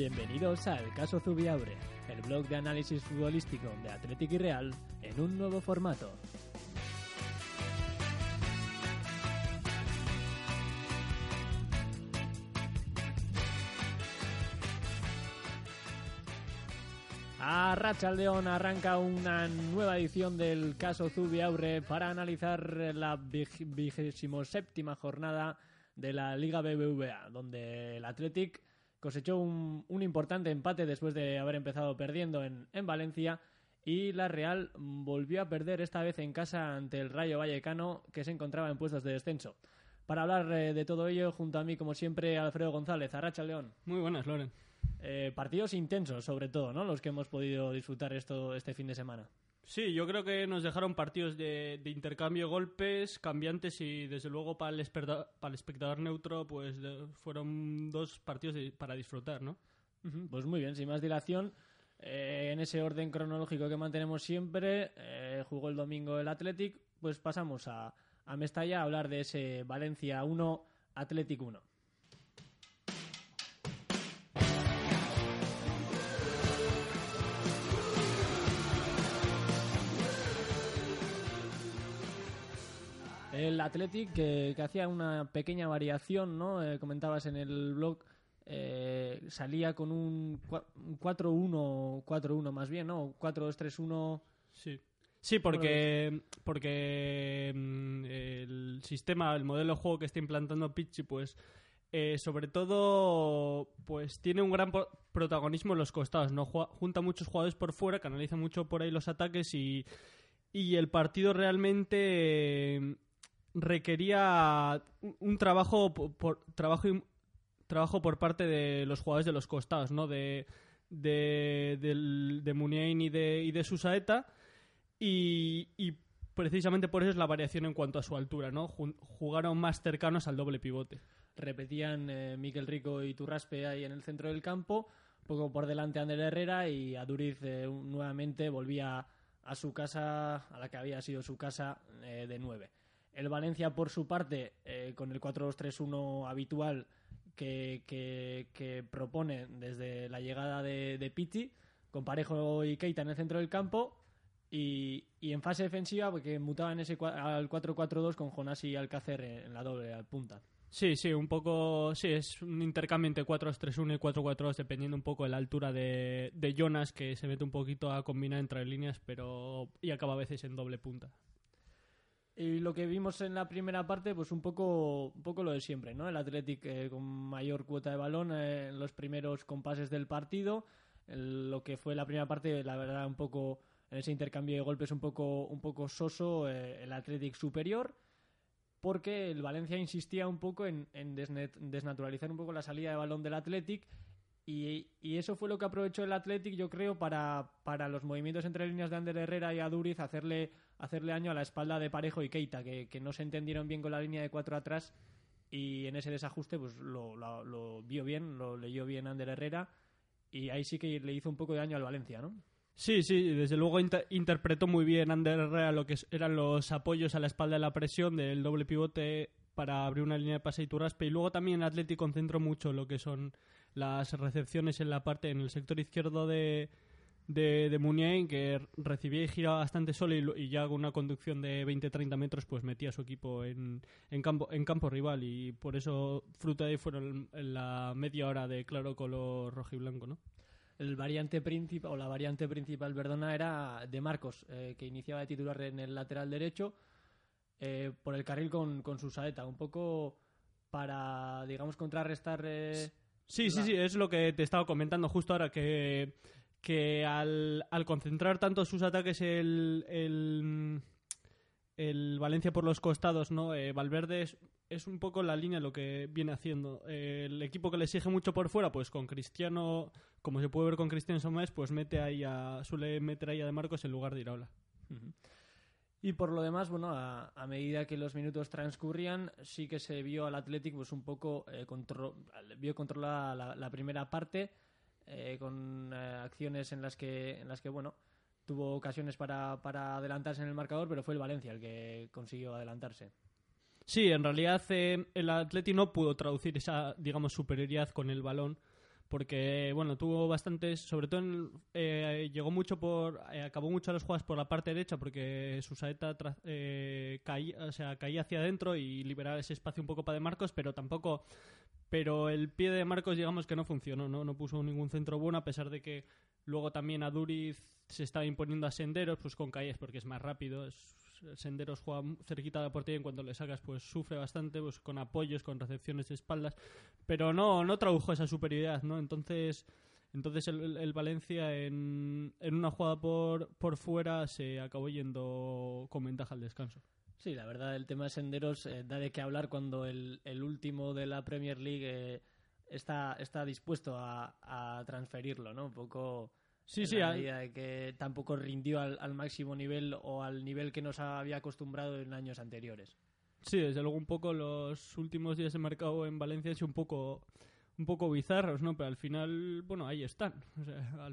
Bienvenidos al Caso Zubiaure, el blog de análisis futbolístico de Atlético y Real en un nuevo formato. A Racha León arranca una nueva edición del caso Zubiaure para analizar la vigésimo séptima jornada de la Liga BBVA, donde el Athletic cosechó un, un, importante empate después de haber empezado perdiendo en, en, Valencia y la Real volvió a perder esta vez en casa ante el Rayo Vallecano que se encontraba en puestos de descenso. Para hablar eh, de todo ello, junto a mí, como siempre, Alfredo González, Arracha León. Muy buenas, Loren. Eh, partidos intensos, sobre todo, ¿no? Los que hemos podido disfrutar esto este fin de semana. Sí, yo creo que nos dejaron partidos de, de intercambio golpes, cambiantes y desde luego para el, espectador neutro pues fueron dos partidos para disfrutar, ¿no? Pues muy bien, sin más dilación, eh, en ese orden cronológico que mantenemos siempre, eh, jugó el domingo el Athletic, pues pasamos a, a Mestalla a hablar de ese Valencia 1, Athletic 1. El Athletic que, que, hacía una pequeña variación, ¿no? Eh, comentabas en el blog, eh, salía con un 4-1, 4-1 más bien, ¿no? 4-2-3-1. Sí. Sí, porque, porque mm, el sistema, el modelo de juego que está implantando Pichi, pues eh, sobre todo pues tiene un gran protagonismo en los costados, ¿no? Junta muchos jugadores por fuera, canaliza mucho por ahí los ataques y, y el partido realmente requería un trabajo por, trabajo trabajo por parte de los jugadores de los costados, ¿no? De de, de, y de, y de Susaeta y, y, precisamente por eso es la variación en cuanto a su altura, ¿no? Jugaron más cercanos al doble pivote. Repetían eh, Miquel Rico y Turraspe ahí en el centro del campo, poco por delante Ander Herrera y Aduriz eh, nuevamente volvía a su casa, a la que había sido su casa eh, de nueve. El Valencia, por su parte, eh, con el 4-2-3-1 habitual que, que, que, propone desde la llegada de, de Pitti, con Parejo y Keita en el centro del campo, y, y en fase defensiva, porque mutaba en ese al 4-4-2 con Jonás y Alcácer en la doble punta. Sí, sí, un poco. Sí, es un intercambio entre 4-3-1 y 4-4-2, dependiendo un poco de la altura de, de Jonas, que se mete un poquito a combinar entre líneas, pero. y acaba a veces en doble punta. Y lo que vimos en la primera parte, pues un poco, un poco lo de siempre, ¿no? El Athletic eh, con mayor cuota de balón eh, en los primeros compases del partido. El, lo que fue la primera parte, la verdad, un poco en ese intercambio de golpes un poco, un poco soso, eh, el Athletic superior, porque el Valencia insistía un poco en, en desnet, desnaturalizar un poco la salida de balón del Athletic. Y, y, eso fue lo que aprovechó el Athletic, yo creo, para, para los movimientos entre líneas de Ander Herrera y Aduriz, hacerle, hacerle daño a la espalda de Parejo y Keita, que, que no se entendieron bien con la línea de cuatro atrás y en ese desajuste pues lo, lo, vio bien, lo leyó bien Ander Herrera y ahí sí que le hizo un poco de daño al Valencia, ¿no? Sí, sí, desde luego inter interpretó muy bien Ander Herrera lo que eran los apoyos a la espalda de la presión del doble pivote para abrir una línea de pase y turraspe y luego también el Atlético concentró mucho lo que son las recepciones en la parte en el sector izquierdo de, de, de Muniain que recibía y giraba bastante solo y, y, ya con una conducción de 20-30 metros pues metía a su equipo en, en, campo, en campo rival y por eso fruto de ahí fueron en la media hora de claro color rojo y blanco, ¿no? el variante principal o la variante principal, perdona, era de Marcos, eh, que iniciaba de titular en el lateral derecho eh, por el carril con, con su saeta, un poco para, digamos, contrarrestar. Eh, sí, la... sí, sí, es lo que te estaba comentando justo ahora, que, que al, concentrar tanto sus ataques el, el, Valencia por los costados, ¿no? Eh, Valverde es, es, un poco la línea lo que viene haciendo. Eh, el equipo que le exige mucho por fuera, pues con Cristiano, como se puede ver con Cristiano Somés, pues mete ahí a, suele meter ahí a De Marcos en lugar de Iraola. Y por lo demás, bueno, a, medida que los minutos transcurrían, sí que se vio al Athletic pues un poco eh, vio controlada la, primera parte eh, con acciones en las que en las que bueno tuvo ocasiones para, para adelantarse en el marcador, pero fue el Valencia el que consiguió adelantarse. Sí, en realidad eh, el Atleti no pudo traducir esa, digamos, superioridad con el balón porque bueno tuvo bastantes sobre todo eh, llegó mucho por eh, acabó mucho las jugadas por la parte derecha porque su saeta caía o sea caía hacia adentro y liberaba ese espacio un poco para de Marcos pero tampoco pero el pie de Marcos digamos que no funcionó no no puso ningún centro bueno a pesar de que luego también a Duriz se estaba imponiendo a Senderos pues con Calles porque es más rápido Senderos juega cerquita de la portería y en cuanto le sacas pues sufre bastante pues con apoyos, con recepciones de espaldas, pero no, no tradujo esa superioridad, ¿no? Entonces, entonces el, Valencia en, en, una jugada por, por fuera se acabó yendo con ventaja al descanso. Sí, la verdad, el tema de Senderos eh, da de qué hablar cuando el, el, último de la Premier League eh, está, está dispuesto a, a transferirlo, ¿no? Un poco Sí, sí. de que tampoco rindió al, máximo nivel o al nivel que nos había acostumbrado en años anteriores. Sí, desde luego un poco los últimos días de mercado en Valencia han sido un poco un poco bizarros, ¿no? Pero al final, bueno, ahí están.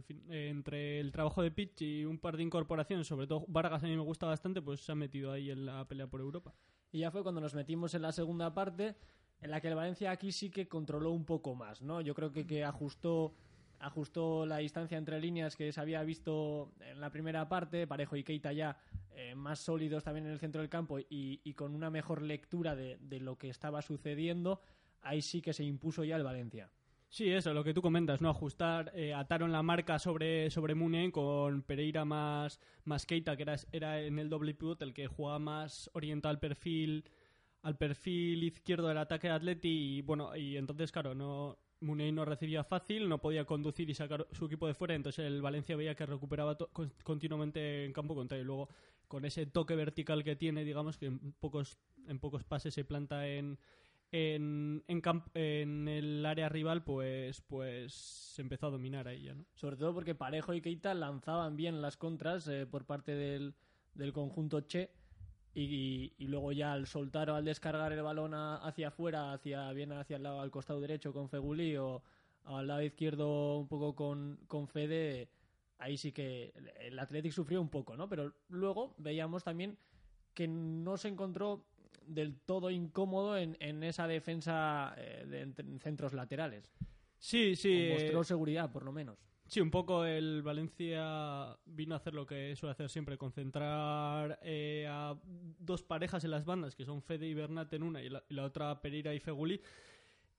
Fin, entre el trabajo de pitch y un par de incorporaciones, sobre todo Vargas a mí me gusta bastante, pues se ha metido ahí en la pelea por Europa. Y ya fue cuando nos metimos en la segunda parte, en la que el Valencia aquí sí que controló un poco más, ¿no? Yo creo que, que ajustó ajustó la distancia entre líneas que se había visto en la primera parte, Parejo y Keita ya eh, más sólidos también en el centro del campo y, con una mejor lectura de, lo que estaba sucediendo, ahí sí que se impuso ya el Valencia. Sí, eso, lo que tú comentas, ¿no? Ajustar, eh, ataron la marca sobre, sobre con Pereira más, más Keita, que era, era en el doble pivot el que jugaba más orientado al perfil al perfil izquierdo del ataque de Atleti y bueno, y entonces claro, no Munei no recibía fácil, no podía conducir y sacar su equipo de fuera, entonces el Valencia veía que recuperaba continuamente en campo contrario. Y luego, con ese toque vertical que tiene, digamos que en pocos, en pocos pases se planta en, en, en, el área rival, pues, pues se empezó a dominar ahí ya, ¿no? Sobre todo porque Parejo y Keita lanzaban bien las contras eh, por parte del, del conjunto Che y, luego ya al soltar o al descargar el balón hacia afuera, hacia bien hacia el lado al costado derecho con Feguli o al lado izquierdo un poco con, con Fede, ahí sí que el Athletic sufrió un poco, ¿no? Pero luego veíamos también que no se encontró del todo incómodo en, en esa defensa eh, de, centros laterales. Sí, sí. mostró eh, seguridad, por lo menos. Sí, un poco el Valencia vino a hacer lo que suele hacer siempre, concentrar eh, a dos parejas en las bandas, que son Fede y Bernat en una y la, y la otra Pereira y Feguli.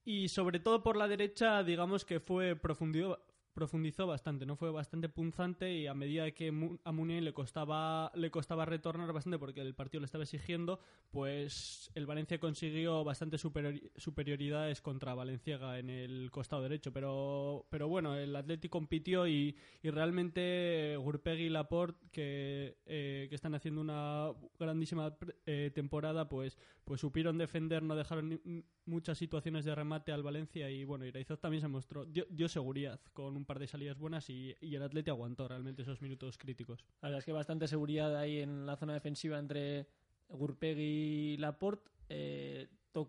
Y sobre todo por la derecha, digamos que fue profundido, profundizó bastante, no fue bastante punzante y a medida que a Muniain le costaba le costaba retornar bastante porque el partido le estaba exigiendo, pues el Valencia consiguió bastante superioridades contra Valenciaga en el costado derecho, pero pero bueno, el Atlético compitió y, y realmente Gurpegui y Laporte que, eh, que están haciendo una grandísima eh, temporada, pues pues supieron defender, no dejaron muchas situaciones de remate al Valencia y bueno, Iraizot también se mostró dio, dio seguridad con un par de salidas buenas y, el Atleti aguantó realmente esos minutos críticos. La verdad es que bastante seguridad ahí en la zona defensiva entre Gurpegui y Laporte. Eh,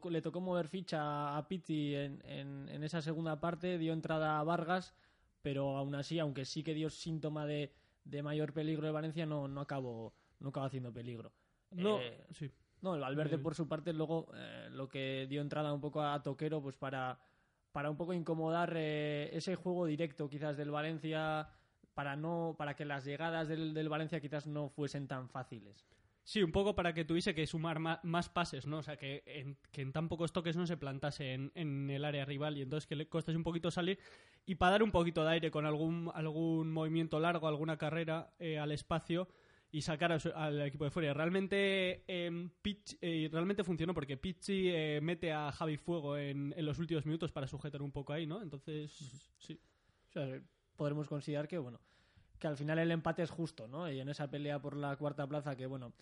le tocó mover ficha a Pitti en, en, esa segunda parte, dio entrada a Vargas, pero aún así, aunque sí que dio síntoma de, de mayor peligro de Valencia, no, no, acabó, no acabó haciendo peligro. No, eh, sí. No, el Valverde, por su parte, luego eh, lo que dio entrada un poco a Toquero, pues para para un poco incomodar eh, ese juego directo quizás del Valencia para no para que las llegadas del, del, Valencia quizás no fuesen tan fáciles. Sí, un poco para que tuviese que sumar más, pases, ¿no? O sea, que en, que en, tan pocos toques no se plantase en, en, el área rival y entonces que le costase un poquito salir y para dar un poquito de aire con algún, algún movimiento largo, alguna carrera eh, al espacio y sacar al equipo de fuera. Realmente, eh, realmente funcionó porque Pichi eh, mete a Javi Fuego en, en, los últimos minutos para sujetar un poco ahí, ¿no? Entonces, sí. O sea, podremos considerar que, bueno, que al final el empate es justo, ¿no? Y en esa pelea por la cuarta plaza, que, bueno,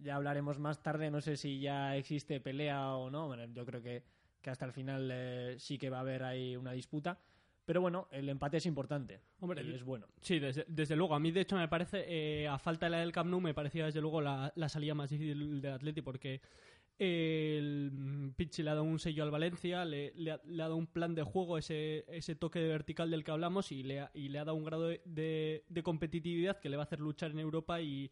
ya hablaremos más tarde, no sé si ya existe pelea o no, bueno, yo creo que, que hasta el final eh, sí que va a haber ahí una disputa. Pero bueno, el empate es importante. Hombre, y es bueno. Sí, desde, desde luego. A mí, de hecho, me parece, eh, a falta de la del Camp Nou, me parecía desde luego la, la salida más difícil del Atleti porque el Pichi le ha dado un sello al Valencia, le, le ha, le ha dado un plan de juego, ese, ese toque de vertical del que hablamos y le ha, y le ha dado un grado de, de- de competitividad que le va a hacer luchar en Europa y,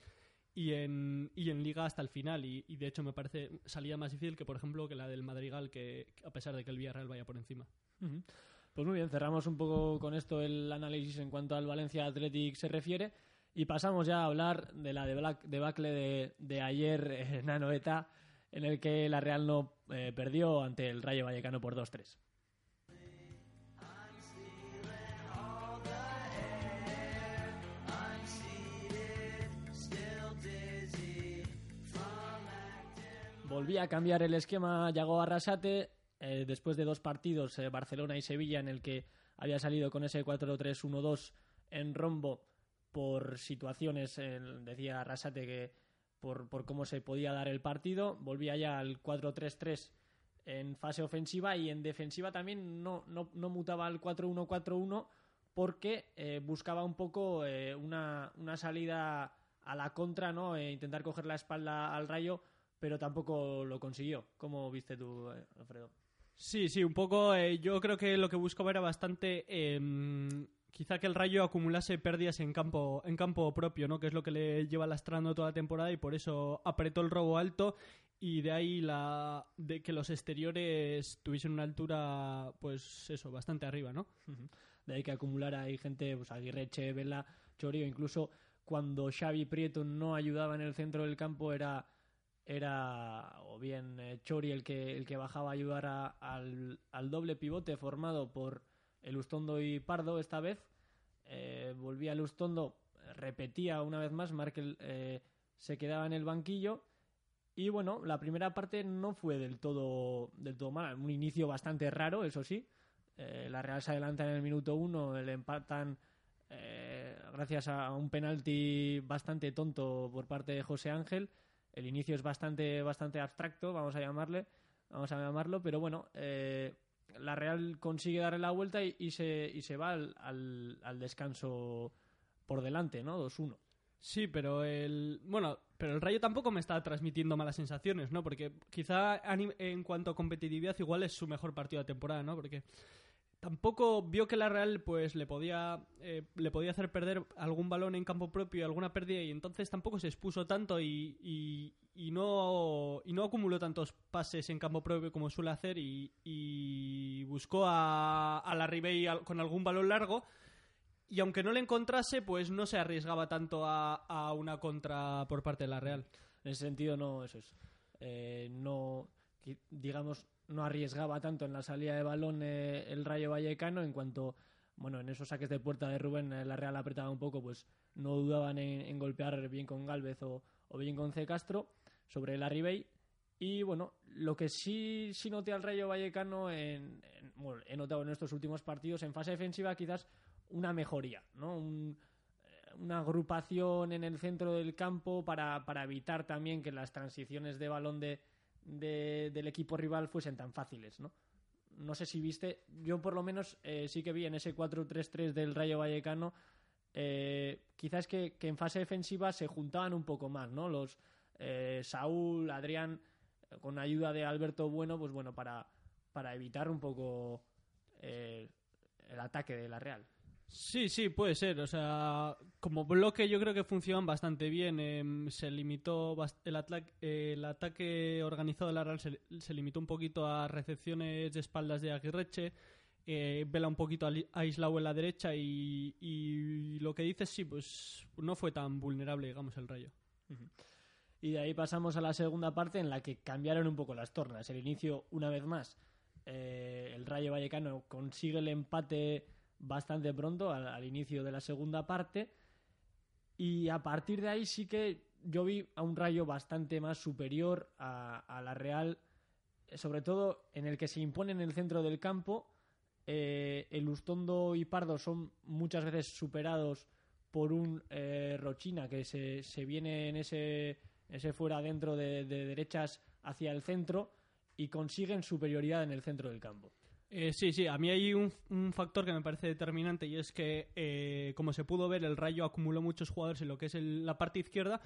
y, en, y en Liga hasta el final. Y, y, de hecho me parece salida más difícil que, por ejemplo, que la del Madrigal, que a pesar de que el Villarreal vaya por encima. Pues muy bien, cerramos un poco con esto el análisis en cuanto al Valencia Athletic se refiere y pasamos ya a hablar de la debacle de, de ayer en Anoeta, en el que la Real no eh, perdió ante el Rayo Vallecano por 2-3. Volvía a cambiar el esquema Yago Arrasate eh, después de dos partidos, eh, Barcelona y Sevilla, en el que había salido con ese 4-3-1-2 en rombo por situaciones, eh, decía Arrasate que por, por cómo se podía dar el partido, volvía ya al 4-3-3 en fase ofensiva y en defensiva también no, no, no mutaba al 4-1-4-1 porque eh, buscaba un poco eh, una, una salida a la contra, ¿no? E intentar coger la espalda al rayo, pero tampoco lo consiguió. ¿Cómo viste tú, Alfredo? Sí, sí, un poco. eh, yo creo que lo que buscaba era bastante. em, quizá que el Rayo acumulase pérdidas en campo, en campo propio, ¿no? Que es lo que le lleva lastrando toda la temporada y por eso apretó el robo alto y de ahí la de que los exteriores tuviesen una altura, pues eso, bastante arriba, ¿no? De ahí que acumulara ahí gente, pues Aguirreche, Vela, Chorio, incluso cuando Xavi Prieto no ayudaba en el centro del campo era era o bien eh, Chori el que el que bajaba a ayudar al, al doble pivote formado por Elustondo y Pardo esta vez eh, volvía Elustondo repetía una vez más Markel eh, se quedaba en el banquillo y bueno la primera parte no fue del todo del todo mala un inicio bastante raro eso sí eh, la Real se adelanta en el minuto uno, le empatan gracias a un penalti bastante tonto por parte de José Ángel. El inicio es bastante, bastante abstracto, vamos a llamarle, vamos a llamarlo, pero bueno, eh, la Real consigue darle la vuelta y, se, y se va al, al, al descanso por delante, ¿no? 2-1. Sí, pero el bueno, pero el Rayo tampoco me está transmitiendo malas sensaciones, ¿no? Porque quizá en cuanto a competitividad igual es su mejor partido de temporada, ¿no? Porque tampoco vio que la Real pues le podía eh, le podía hacer perder algún balón en campo propio, alguna pérdida y entonces tampoco se expuso tanto y, y, y no y no acumuló tantos pases en campo propio como suele hacer y, buscó a, a la Ribey con algún balón largo y aunque no le encontrase, pues no se arriesgaba tanto a, a una contra por parte de la Real. En ese sentido, no, eso es. eh, no, digamos, no arriesgaba tanto en la salida de balón eh, el Rayo Vallecano en cuanto, bueno, en esos saques de puerta de Rubén eh, la Real apretaba un poco, pues no dudaban en, golpear bien con Galvez o, bien con C. Castro sobre la Ribey. Y bueno, lo que sí, sí noté al Rayo Vallecano, en, he notado en estos últimos partidos, en fase defensiva quizás una mejoría, ¿no? Eh, una agrupación en el centro del campo para, para evitar también que las transiciones de balón de, de- del equipo rival fuesen tan fáciles, ¿no? No sé si viste, yo por lo menos eh, sí que vi en ese 4-3-3 del Rayo Vallecano, eh, quizás que, que en fase defensiva se juntaban un poco más, ¿no? Los eh, Saúl, Adrián, con ayuda de Alberto Bueno, pues bueno, para, para evitar un poco el ataque de la Real. Sí, sí, puede ser. O sea, como bloque yo creo que funcionan bastante bien. Em, se limitó el, atla- el ataque organizado de la Real se, se limitó un poquito a recepciones de espaldas de Aguirreche. Eh, vela un poquito ali- aislado en la derecha y, y lo que dices sí, pues no fue tan vulnerable, digamos, el Rayo. Y de ahí pasamos a la segunda parte en la que cambiaron un poco las tornas. El inicio, una vez más, eh, el Rayo Vallecano consigue el empate bastante pronto, al, inicio de la segunda parte. Y a partir de ahí sí que yo vi a un Rayo bastante más superior a, a la Real, eh, sobre todo en el que se impone en el centro del campo. Eh, el Ustondo y Pardo son muchas veces superados por un eh, Rochina que se, se viene en ese ese fuera dentro de, de derechas hacia el centro y consiguen superioridad en el centro del campo. Eh, sí, sí, a mí hay un, factor que me parece determinante y es que, eh, como se pudo ver, el Rayo acumuló muchos jugadores en lo que es el- la parte izquierda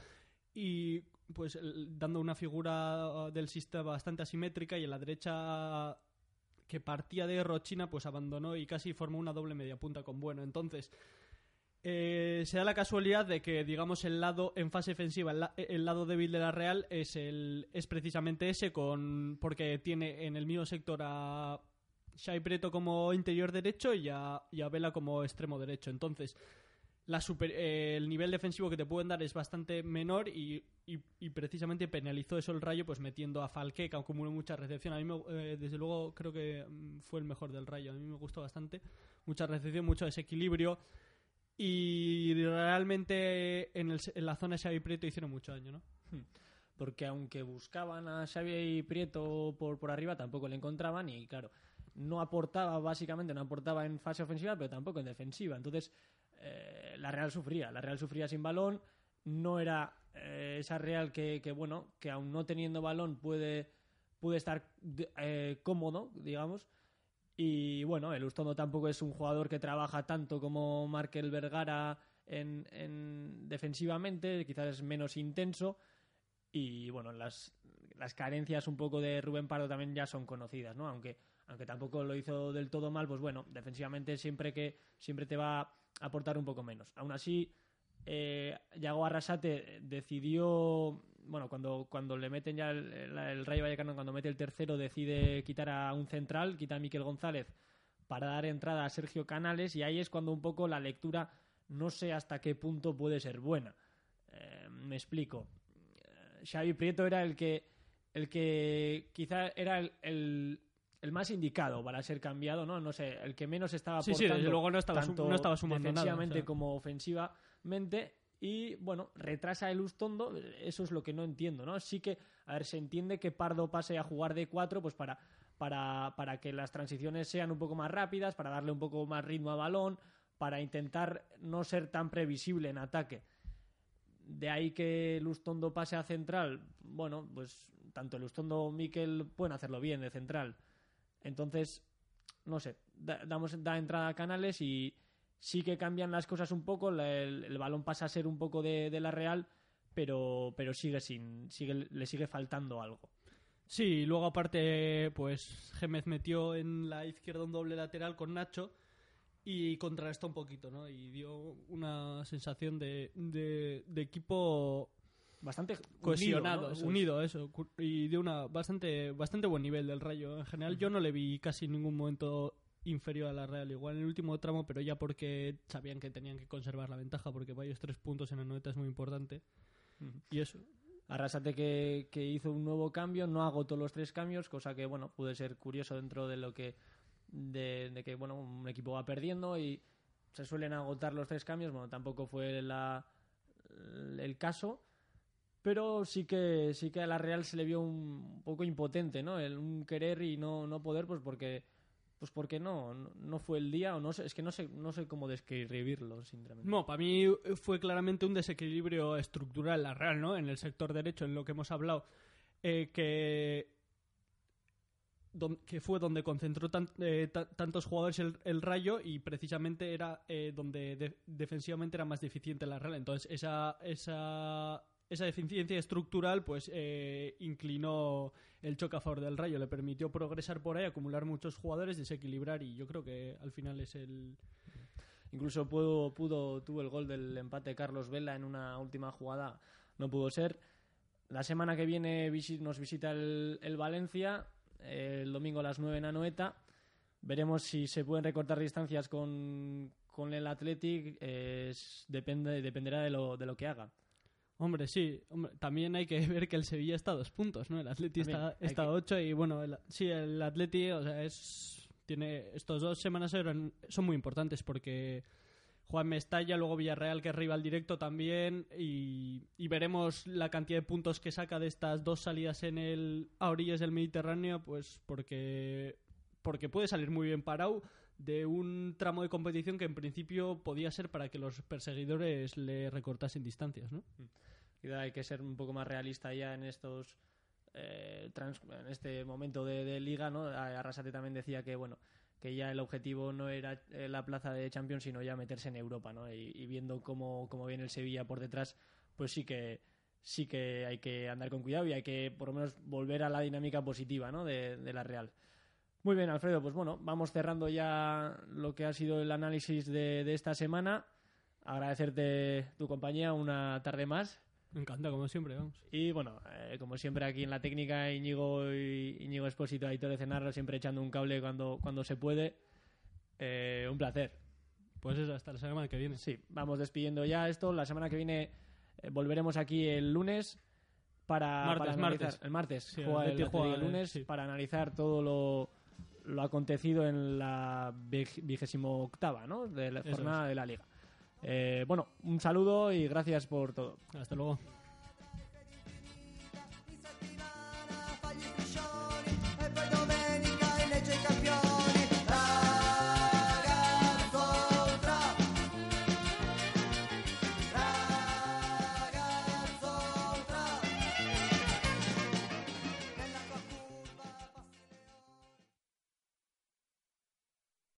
y pues dando una figura del sistema bastante asimétrica y en la derecha que partía de Rochina pues abandonó y casi formó una doble media punta con Bueno. Entonces, eh, se da la casualidad de que, digamos, el lado en fase defensiva, el, el lado débil de la Real es el es precisamente ese, con porque tiene en el mismo sector a Shai Preto como interior derecho y a, y a Vela como extremo derecho. Entonces, eh, el nivel defensivo que te pueden dar es bastante menor y, y- precisamente penalizó eso el Rayo pues metiendo a Falque que acumuló mucha recepción. A mí, me- eh, desde luego, creo que mm, fue el mejor del Rayo. A mí me gustó bastante. Mucha recepción, mucho desequilibrio. Y realmente en, el- la zona de Xavi Prieto hicieron mucho daño, ¿no? porque aunque buscaban a Xavi Prieto por, por arriba, tampoco le encontraban y claro, no aportaba básicamente, no aportaba en fase ofensiva, pero tampoco en defensiva. Entonces, eh, la Real sufría, la Real sufría sin balón, no era eh, esa Real que, que, bueno, que aún no teniendo balón puede, puede estar eh, cómodo, digamos. Y bueno, el Ustondo tampoco es un jugador que trabaja tanto como Markel Vergara en, en defensivamente, quizás es menos intenso. Y bueno, las, las carencias un poco de Rubén Pardo también ya son conocidas, ¿no? Aunque, aunque tampoco lo hizo del todo mal, pues bueno, defensivamente siempre que siempre te va a aportar un poco menos. Aún así, eh, Yago Arrasate decidió, bueno, cuando, cuando le meten ya el, el- Rayo Vallecano, cuando mete el tercero, decide quitar a un central, quita a Miquel González para dar entrada a Sergio Canales y ahí es cuando un poco la lectura no sé hasta qué punto puede ser buena. Eh, me explico. Eh, Xavi Prieto era el que el que quizá era el- el más indicado para ser cambiado, ¿no? No sé, el que menos estaba Sí, sí, aportando desde luego no estaba tanto no estaba sumando nada, defensivamente o sea. como ofensivamente y bueno, retrasa el Ustondo, eso es lo que no entiendo, ¿no? Sí que, a ver, se entiende que Pardo pase a jugar de cuatro, pues para, para, para que las transiciones sean un poco más rápidas, para darle un poco más ritmo a balón, para intentar no ser tan previsible en ataque. De ahí que el Ustondo pase a central, bueno, pues tanto el Ustondo como Miquel pueden hacerlo bien de central. Entonces, no sé, da, damos, da entrada a canales y sí que cambian las cosas un poco, el balón pasa a ser un poco de, de la Real, pero, pero sigue sin, sigue, le sigue faltando algo. Sí, y luego aparte, pues Gémez metió en la izquierda un doble lateral con Nacho y contrarrestó un poquito, ¿no? Y dio una sensación de, de, de equipo Bastante cohesionado, unido, ¿no? Eso unido, y de una bastante bastante buen nivel del Rayo. En general, yo no le vi casi en ningún momento inferior a la Real, igual en el último tramo, pero ya porque sabían que tenían que conservar la ventaja, porque varios tres puntos en la noveta es muy importante. Y eso. Arrasate que, que hizo un nuevo cambio, no agotó los tres cambios, cosa que bueno puede ser curioso dentro de lo que de, de que bueno un equipo va perdiendo y se suelen agotar los tres cambios. Bueno, tampoco fue la, el caso, pero sí que sí que a la Real se le vio un poco impotente, ¿no? El, un querer y no, no poder, pues porque pues porque no, no, fue el día o no sé, es que no sé no sé cómo describirlo sinceramente. No, para mí fue claramente un desequilibrio estructural la Real, ¿no? En el sector derecho, en lo que hemos hablado, eh, que que fue donde concentró eh, ta- tantos jugadores el, el Rayo y precisamente era eh, donde de- defensivamente era más deficiente la Real. Entonces esa esa esa deficiencia estructural pues eh, inclinó el choque a favor del Rayo, le permitió progresar por ahí, acumular muchos jugadores, desequilibrar y yo creo que al final es el Incluso pudo, pudo, tuvo el gol del empate Carlos Vela en una última jugada, no pudo ser. La semana que viene nos visita el, el Valencia, el domingo a las 9 en Anoeta. Veremos si se pueden recortar distancias con, con el Athletic, eh, depende, dependerá de lo, de lo que haga. Hombre, sí. Hombre, también hay que ver que el Sevilla está a dos puntos, ¿no? El Atleti También está, está a que- ocho y, bueno, el- sí, el Atleti, o sea, es... Tiene, estos dos semanas eran, son muy importantes porque Juan Mestalla, luego Villarreal, que es rival directo también, y, y veremos la cantidad de puntos que saca de estas dos salidas en el, a orillas del Mediterráneo, pues porque, porque puede salir muy bien parado de un tramo de competición que en principio podía ser para que los perseguidores le recortasen distancias, ¿no? Quizá hay que ser un poco más realista ya en estos eh, trans- en este momento de, liga, ¿no? Arrasate también decía que bueno que ya el objetivo no era eh, la plaza de Champions, sino ya meterse en Europa, ¿no? Y, y viendo cómo, cómo viene el Sevilla por detrás, pues sí que sí que hay que andar con cuidado y hay que por lo menos volver a la dinámica positiva, ¿no? De, de la Real. Muy bien, Alfredo, pues bueno, vamos cerrando ya lo que ha sido el análisis de, de esta semana. Agradecerte tu compañía una tarde más. Me encanta, como siempre, vamos. Y bueno, eh, como siempre aquí en la técnica, Íñigo, y, Íñigo Espósito, Aitor de Cenarro, siempre echando un cable cuando, cuando se puede. Eh, un placer. Pues eso, hasta la semana que viene. Sí, vamos despidiendo ya esto. La semana que viene eh, volveremos aquí el lunes para, Martes, para analizar. martes. El martes Sí, juega el, juega el el- lunes sí. para analizar todo lo, lo acontecido en la vigésimo octava ¿no? de la jornada de la liga. Eh, bueno, un saludo y gracias por todo. Hasta luego.